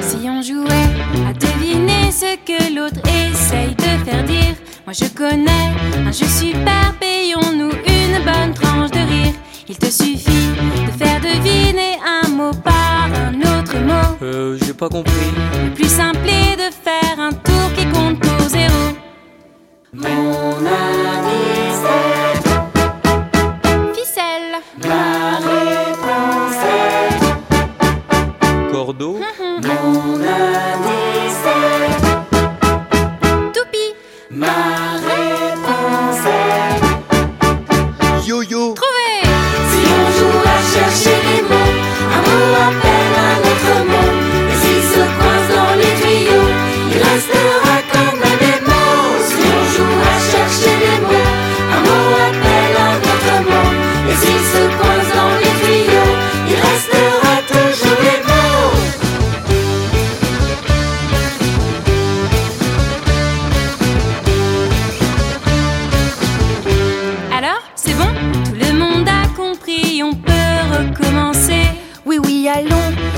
Si on jouait à deviner ce que l'autre essaye de faire dire, moi je connais un jeu super, payons-nous une bonne tranche de rire. Il te suffit de faire deviner un mot par un autre mot. Euh, j'ai pas compris. Le plus simple est de faire un tour qui compte pour zéro. Mon ami, c'est ficelle. La réponse est... Cordeau. Mon ami, c'est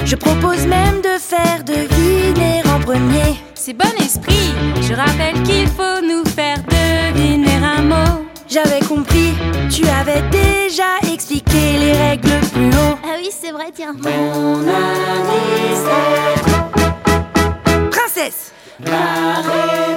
Je propose même de faire deviner en premier. C'est bon esprit. Je rappelle qu'il faut nous faire deviner un mot. J'avais compris, tu avais déjà expliqué les règles plus haut. Ah oui, c'est vrai, tiens. Princesse Château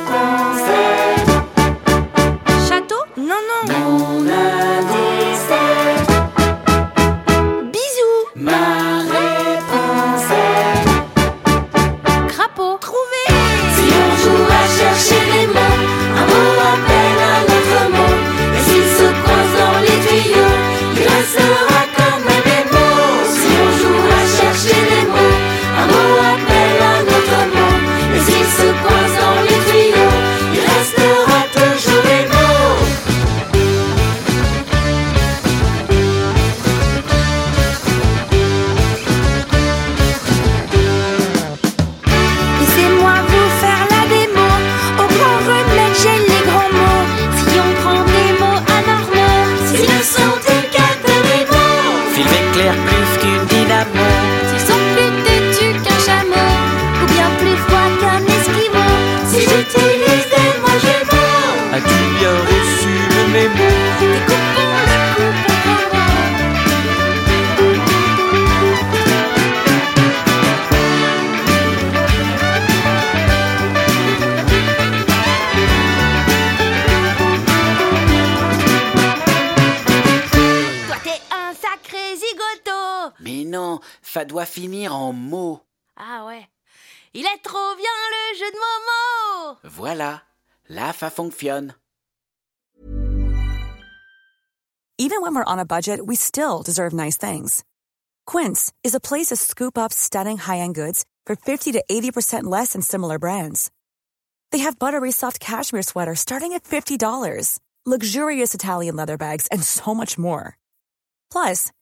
éclaire plus qu'une dynamo ça doit finir en mots. Ah ouais. Il est trop bien le jeu de Momo. Voilà, là ça fonctionne. Even when we're on a budget, we still deserve nice things. Quince is a place to scoop up stunning high-end goods for 50 to 80% less than similar brands. They have buttery soft cashmere sweaters starting at $50, luxurious Italian leather bags, and so much more. Plus,